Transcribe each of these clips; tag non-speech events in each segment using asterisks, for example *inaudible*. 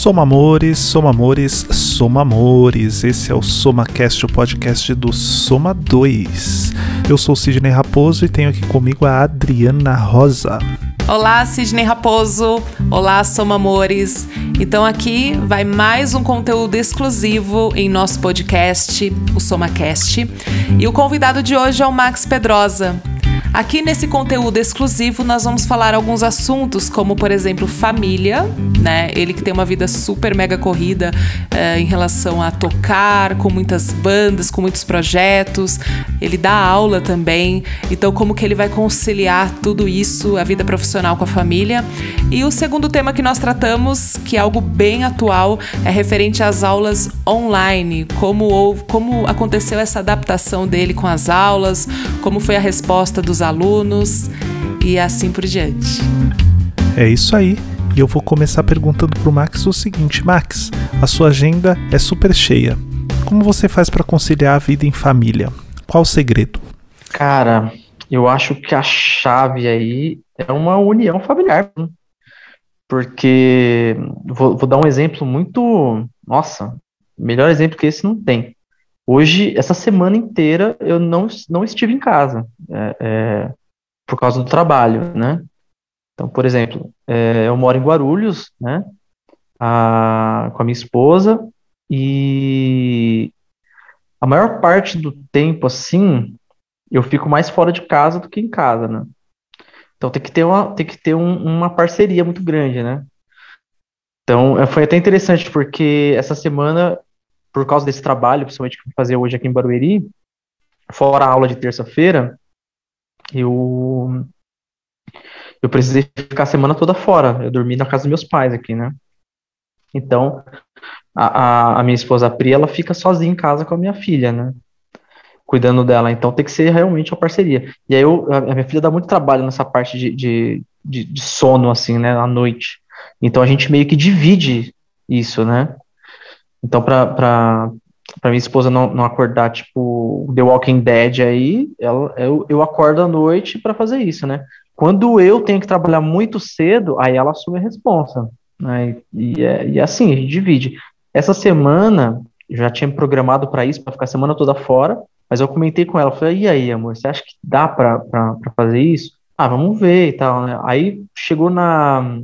Soma Amores, Soma Amores, Soma Amores. Esse é o SomaCast, o podcast do Soma 2. Eu sou Sidney Raposo e tenho aqui comigo a Adriana Rosa. Olá, Sidney Raposo. Olá, Soma Amores. Então aqui vai mais um conteúdo exclusivo em nosso podcast, o SomaCast. E o convidado de hoje é o Max Pedrosa. Aqui nesse conteúdo exclusivo nós vamos falar alguns assuntos, como por exemplo família, né? Ele que tem uma vida super mega corrida é, em relação a tocar com muitas bandas, com muitos projetos. Ele dá aula também, então como que ele vai conciliar tudo isso, a vida profissional com a família. E o segundo tema que nós tratamos, que é algo bem atual, é referente às aulas online, como como aconteceu essa adaptação dele com as aulas, como foi a resposta dos alunos e assim por diante. É isso aí. E eu vou começar perguntando pro Max o seguinte: Max, a sua agenda é super cheia. Como você faz para conciliar a vida em família? Qual o segredo? Cara, eu acho que a chave aí é uma união familiar. Né? Porque vou, vou dar um exemplo muito. Nossa, melhor exemplo que esse não tem. Hoje, essa semana inteira, eu não, não estive em casa, é, é, por causa do trabalho, né? Então, por exemplo, é, eu moro em Guarulhos, né? A, com a minha esposa, e a maior parte do tempo, assim, eu fico mais fora de casa do que em casa, né? Então tem que ter uma, tem que ter um, uma parceria muito grande, né? Então é, foi até interessante porque essa semana por causa desse trabalho, principalmente que eu vou fazer hoje aqui em Barueri, fora a aula de terça-feira, eu eu precisei ficar a semana toda fora. Eu dormi na casa dos meus pais aqui, né? Então, a, a, a minha esposa a Pri, ela fica sozinha em casa com a minha filha, né? Cuidando dela. Então, tem que ser realmente uma parceria. E aí, eu, a minha filha dá muito trabalho nessa parte de, de, de, de sono, assim, né? À noite. Então, a gente meio que divide isso, né? Então, pra, pra, pra minha esposa não, não acordar, tipo, The Walking Dead aí, ela, eu, eu acordo à noite para fazer isso, né? Quando eu tenho que trabalhar muito cedo, aí ela assume a responsa. Né? E, é, e é assim, a gente divide. Essa semana, já tinha programado para isso, para ficar a semana toda fora, mas eu comentei com ela, falei, e aí, amor, você acha que dá para fazer isso? Ah, vamos ver e tal, né? Aí chegou na,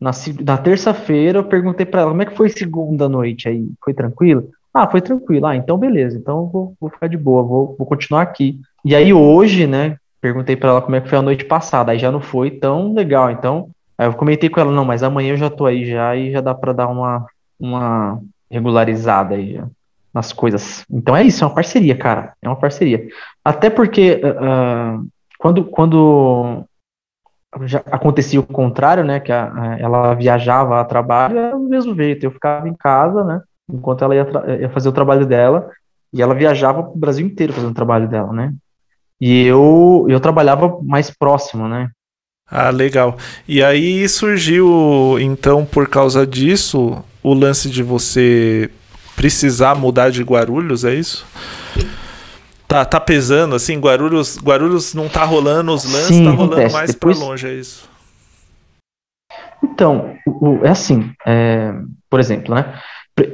na, na terça-feira, eu perguntei para ela como é que foi segunda noite aí. Foi tranquilo? Ah, foi tranquilo. Ah, então beleza. Então vou, vou ficar de boa, vou, vou continuar aqui. E aí hoje, né, perguntei para ela como é que foi a noite passada. Aí já não foi tão legal. Então, aí eu comentei com ela, não, mas amanhã eu já tô aí já e já dá para dar uma, uma regularizada aí nas coisas. Então é isso, é uma parceria, cara. É uma parceria. Até porque uh, quando, quando já acontecia o contrário, né? Que a, a, ela viajava a trabalho, era do mesmo jeito. Eu ficava em casa, né? Enquanto ela ia, ia fazer o trabalho dela, e ela viajava para o Brasil inteiro fazendo o trabalho dela, né? E eu, eu trabalhava mais próximo, né? Ah, legal. E aí surgiu, então, por causa disso, o lance de você precisar mudar de Guarulhos, é isso? Tá, tá pesando, assim, Guarulhos, Guarulhos não tá rolando os lances, Sim, tá rolando acontece. mais Depois... para longe, é isso? Então, o, é assim, é, por exemplo, né?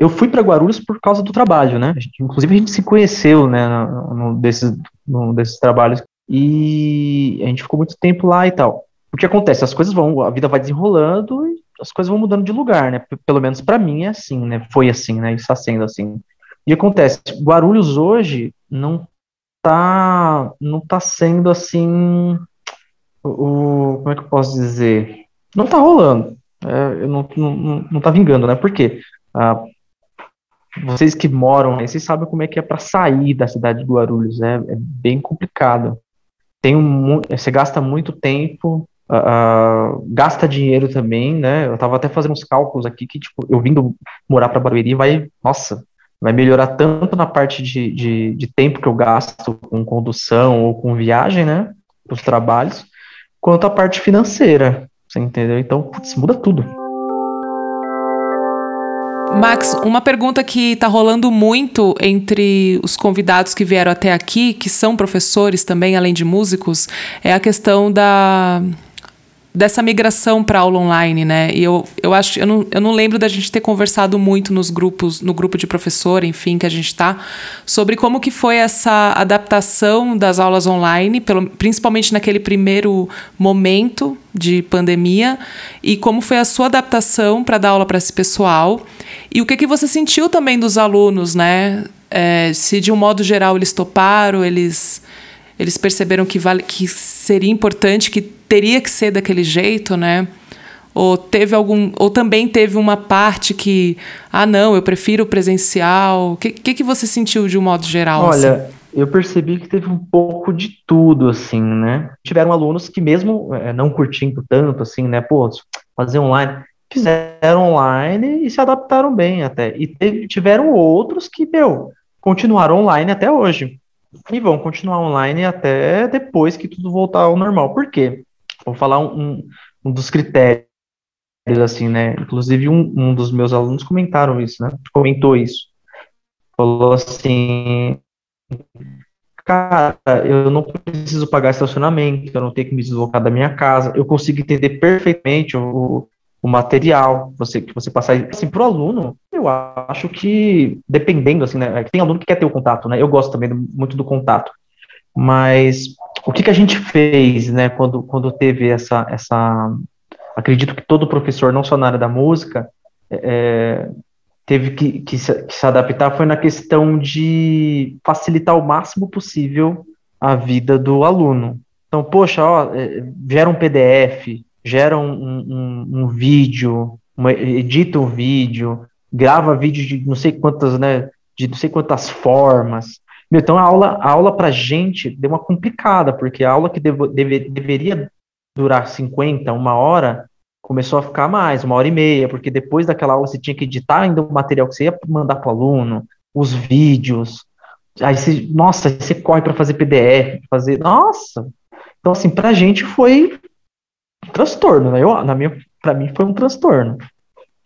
Eu fui para Guarulhos por causa do trabalho, né? inclusive a gente se conheceu, né, no, desses, no, desses trabalhos e a gente ficou muito tempo lá e tal. O que acontece? As coisas vão, a vida vai desenrolando e as coisas vão mudando de lugar, né? Pelo menos para mim é assim, né? Foi assim, né? Está sendo assim. E acontece, Guarulhos hoje não tá não tá sendo assim o como é que eu posso dizer? Não tá rolando. É, não, não, não tá vingando né? Por quê? Ah, vocês que moram aí vocês sabem como é que é para sair da cidade de Guarulhos é, é bem complicado. Tem um você gasta muito tempo Uh, gasta dinheiro também, né? Eu tava até fazendo uns cálculos aqui que, tipo, eu vindo morar para Barueri vai, nossa, vai melhorar tanto na parte de, de, de tempo que eu gasto com condução ou com viagem, né, os trabalhos, quanto a parte financeira, você entendeu? Então, putz, muda tudo. Max, uma pergunta que está rolando muito entre os convidados que vieram até aqui, que são professores também, além de músicos, é a questão da dessa migração para aula online, né? E eu, eu acho, eu não, eu não lembro da gente ter conversado muito nos grupos, no grupo de professor, enfim, que a gente está, sobre como que foi essa adaptação das aulas online, pelo, principalmente naquele primeiro momento de pandemia, e como foi a sua adaptação para dar aula para esse pessoal. E o que, que você sentiu também dos alunos, né? É, se de um modo geral eles toparam, eles eles perceberam que, vale, que seria importante, que teria que ser daquele jeito, né? Ou teve algum, ou também teve uma parte que, ah, não, eu prefiro o presencial. O que, que, que você sentiu de um modo geral? Olha, assim? eu percebi que teve um pouco de tudo, assim, né? Tiveram alunos que mesmo é, não curtindo tanto, assim, né? Pô, fazer online, fizeram online e se adaptaram bem até. E teve, tiveram outros que, meu, continuaram online até hoje e vão continuar online até depois que tudo voltar ao normal. Por quê? Vou falar um, um dos critérios, assim, né? Inclusive, um, um dos meus alunos comentaram isso, né? Comentou isso. Falou assim: Cara, eu não preciso pagar estacionamento, eu não tenho que me deslocar da minha casa, eu consigo entender perfeitamente o, o material você, que você passar. Assim, para o aluno, eu acho que, dependendo, assim, né? Tem aluno que quer ter o contato, né? Eu gosto também muito do contato. Mas o que, que a gente fez, né, quando, quando teve essa, essa. Acredito que todo professor, não só na área da música, é, teve que, que, se, que se adaptar foi na questão de facilitar o máximo possível a vida do aluno. Então, poxa, ó, é, gera um PDF, gera um, um, um vídeo, uma, edita um vídeo, grava vídeo de não sei quantas, né, de não sei quantas formas. Então a aula, a aula pra gente deu uma complicada, porque a aula que devo, deve, deveria durar 50, uma hora, começou a ficar mais, uma hora e meia, porque depois daquela aula você tinha que editar ainda o material que você ia mandar para o aluno, os vídeos, aí você, nossa, você corre para fazer PDF, fazer, nossa. Então assim, pra gente foi um transtorno, né? Na minha, para mim foi um transtorno.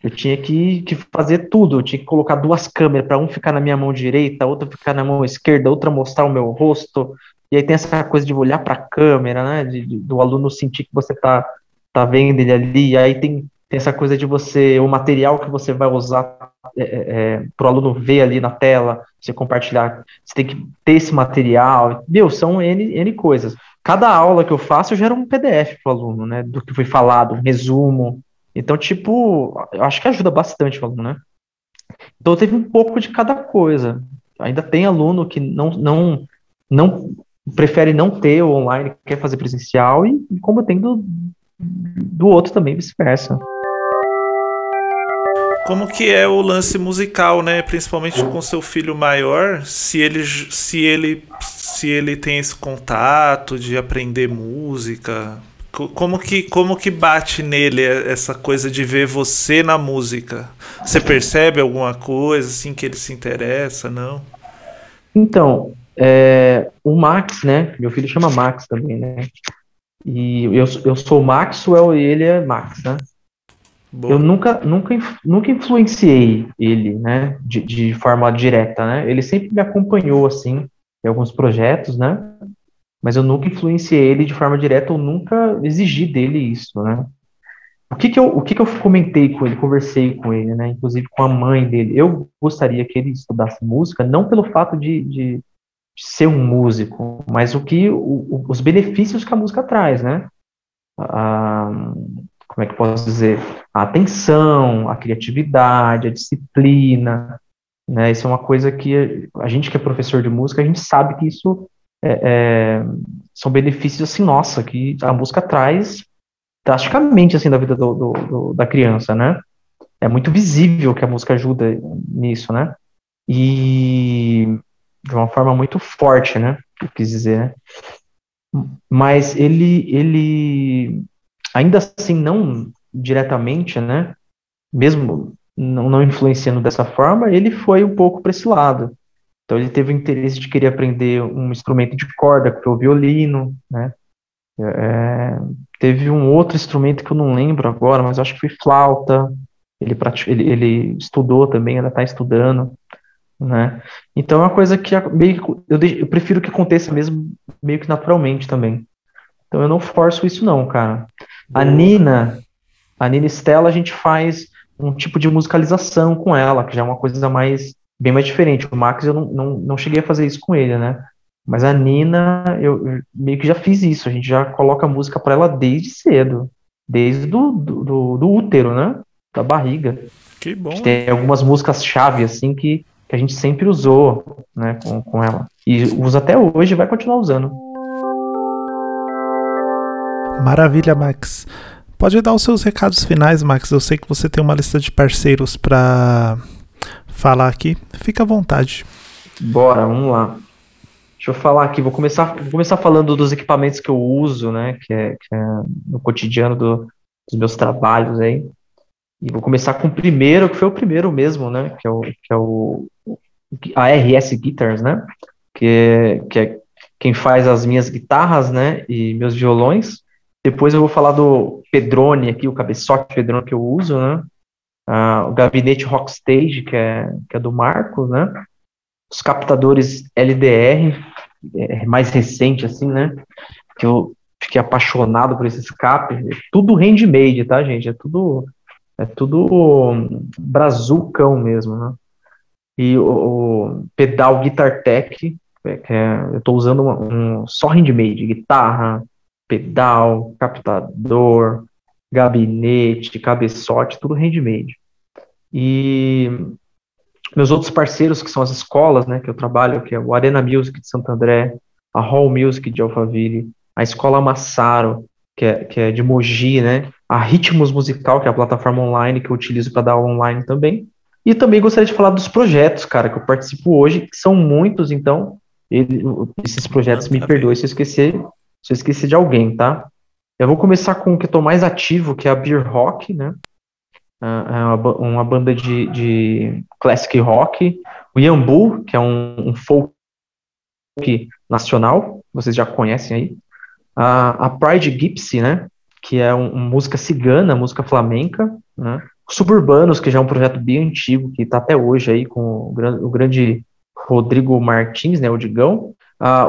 Eu tinha que, que fazer tudo, eu tinha que colocar duas câmeras para um ficar na minha mão direita, outra ficar na mão esquerda, outra mostrar o meu rosto. E aí tem essa coisa de olhar para a câmera, né? De, de, do aluno sentir que você tá, tá vendo ele ali. E aí tem, tem essa coisa de você, o material que você vai usar é, é, é para o aluno ver ali na tela, você compartilhar. Você tem que ter esse material. Meu, são N, N coisas. Cada aula que eu faço, eu gero um PDF para o aluno, né? Do que foi falado, um resumo então, tipo, acho que ajuda bastante o aluno, né? Então, teve um pouco de cada coisa. Ainda tem aluno que não, não, não prefere não ter o online, quer fazer presencial, e, e como tem do, do outro também, vice-versa. Como que é o lance musical, né? Principalmente com seu filho maior, se ele, se ele, se ele tem esse contato de aprender música, como que, como que bate nele essa coisa de ver você na música? Você percebe alguma coisa assim que ele se interessa, não? Então, é, o Max, né? Meu filho chama Max também, né? E eu, eu sou Maxwell e ele é Max, né? Eu nunca, nunca, nunca influenciei ele, né? De, de forma direta, né? Ele sempre me acompanhou, assim, em alguns projetos, né? Mas eu nunca influenciei ele de forma direta ou nunca exigi dele isso, né? O que que eu, o que que eu comentei com ele, conversei com ele, né? Inclusive com a mãe dele. Eu gostaria que ele estudasse música, não pelo fato de, de, de ser um músico, mas o que o, os benefícios que a música traz, né? A, como é que posso dizer? A atenção, a criatividade, a disciplina, né? Isso é uma coisa que a gente que é professor de música, a gente sabe que isso é, é, são benefícios assim, nossa, que a música traz drasticamente assim da vida do, do, do, da criança, né? É muito visível que a música ajuda nisso, né? E de uma forma muito forte, né? Eu quis dizer, né? Mas ele, ele ainda assim não diretamente, né? Mesmo não, não influenciando dessa forma, ele foi um pouco para esse lado. Então ele teve o interesse de querer aprender um instrumento de corda, que foi o violino, né? É, teve um outro instrumento que eu não lembro agora, mas acho que foi flauta. Ele, ele, ele estudou também, ela está estudando, né? Então é uma coisa que meio eu, eu prefiro que aconteça mesmo meio que naturalmente também. Então eu não forço isso não, cara. A Nina, a Nina Stella, a gente faz um tipo de musicalização com ela, que já é uma coisa mais bem mais diferente. O Max eu não, não, não cheguei a fazer isso com ele, né? Mas a Nina, eu, eu meio que já fiz isso. A gente já coloca música para ela desde cedo, desde do, do, do, do útero, né? Da barriga. Que bom. Tem algumas músicas chave assim que, que a gente sempre usou, né, com, com ela. E usa até hoje e vai continuar usando. Maravilha, Max. Pode dar os seus recados finais, Max. Eu sei que você tem uma lista de parceiros para falar aqui. Fica à vontade. Bora, vamos lá. Deixa eu falar aqui, vou começar, vou começar falando dos equipamentos que eu uso, né, que é, que é no cotidiano do, dos meus trabalhos aí. E vou começar com o primeiro, que foi o primeiro mesmo, né, que é o, que é o a RS Guitars, né, que é, que é quem faz as minhas guitarras, né, e meus violões. Depois eu vou falar do Pedrone aqui, o cabeçote Pedrone que eu uso, né, uh, o gabinete Rockstage, que é, que é do Marcos, né, os captadores LDR, é, mais recente, assim, né? Que eu fiquei apaixonado por esse escape. É tudo handmade, tá, gente? É tudo, é tudo brazucão mesmo, né? E o, o pedal Guitar Tech, é, é, eu estou usando uma, um, só handmade, guitarra, pedal, captador, gabinete, cabeçote, tudo handmade. E meus outros parceiros, que são as escolas, né, que eu trabalho, que é o Arena Music de Santo André, a Hall Music de Alphaville, a Escola Massaro, que é, que é de Mogi, né, a Ritmos Musical, que é a plataforma online que eu utilizo para dar aula online também. E também gostaria de falar dos projetos, cara, que eu participo hoje, que são muitos, então, ele, esses projetos, me perdoe se eu esquecer, se eu esquecer de alguém, tá? Eu vou começar com o que estou mais ativo, que é a Beer Rock, né? Ah, é uma, uma banda de, de classic rock, o Yambu, que é um, um folk nacional, vocês já conhecem aí, a, a Pride Gypsy, né, que é um, um, música cigana, música flamenca, né, Suburbanos, que já é um projeto bem antigo, que está até hoje aí com o, o, grande Rodrigo Martins, né, o Digão,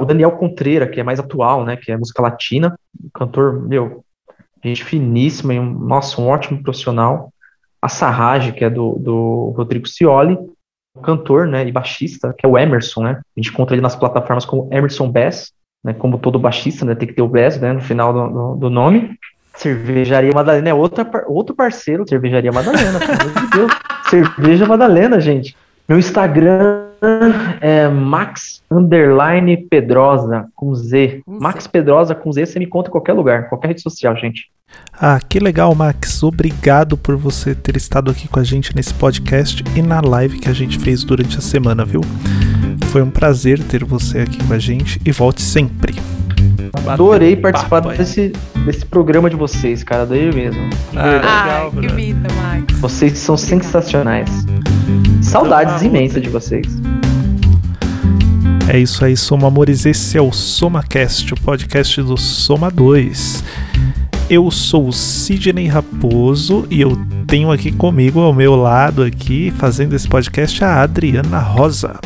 o Daniel Contreira, que é mais atual, né, que é música latina, cantor, meu, gente finíssima, e um, nossa, um ótimo profissional, a Sarrage, que é do, do Rodrigo Cioli, cantor né, e baixista, que é o Emerson, né? A gente encontra ele nas plataformas como Emerson Bass, né, como todo baixista, né, tem que ter o Bass né, no final do, do, do nome. Cervejaria Madalena é outra, outro parceiro, Cervejaria Madalena, pelo amor de Deus. *laughs* Cerveja Madalena, gente. Meu Instagram é Max Underline Pedrosa, com Z. Max Pedrosa com Z, você me conta em qualquer lugar, qualquer rede social, gente. Ah, que legal, Max. Obrigado por você ter estado aqui com a gente nesse podcast e na live que a gente fez durante a semana, viu? Foi um prazer ter você aqui com a gente e volte sempre. Adorei participar desse, desse programa de vocês, cara. Adorei mesmo. Ah, legal, que vida, Max. Vocês são sensacionais. Saudades imensas de vocês. É isso aí, Soma Amores. Esse é o SomaCast, o podcast do Soma 2. Eu sou o Sidney Raposo e eu tenho aqui comigo, ao meu lado aqui, fazendo esse podcast, a Adriana Rosa.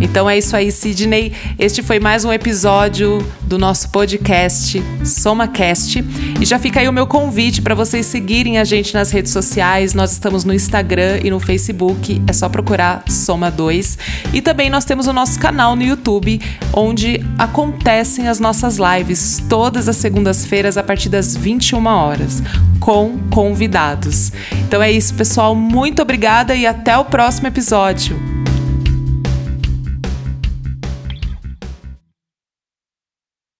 Então é isso aí, Sidney. Este foi mais um episódio do nosso podcast SomaCast. E já fica aí o meu convite para vocês seguirem a gente nas redes sociais. Nós estamos no Instagram e no Facebook. É só procurar Soma2. E também nós temos o nosso canal no YouTube, onde acontecem as nossas lives todas as segundas-feiras a partir das 21 horas, com convidados. Então é isso, pessoal. Muito obrigada e até o próximo episódio.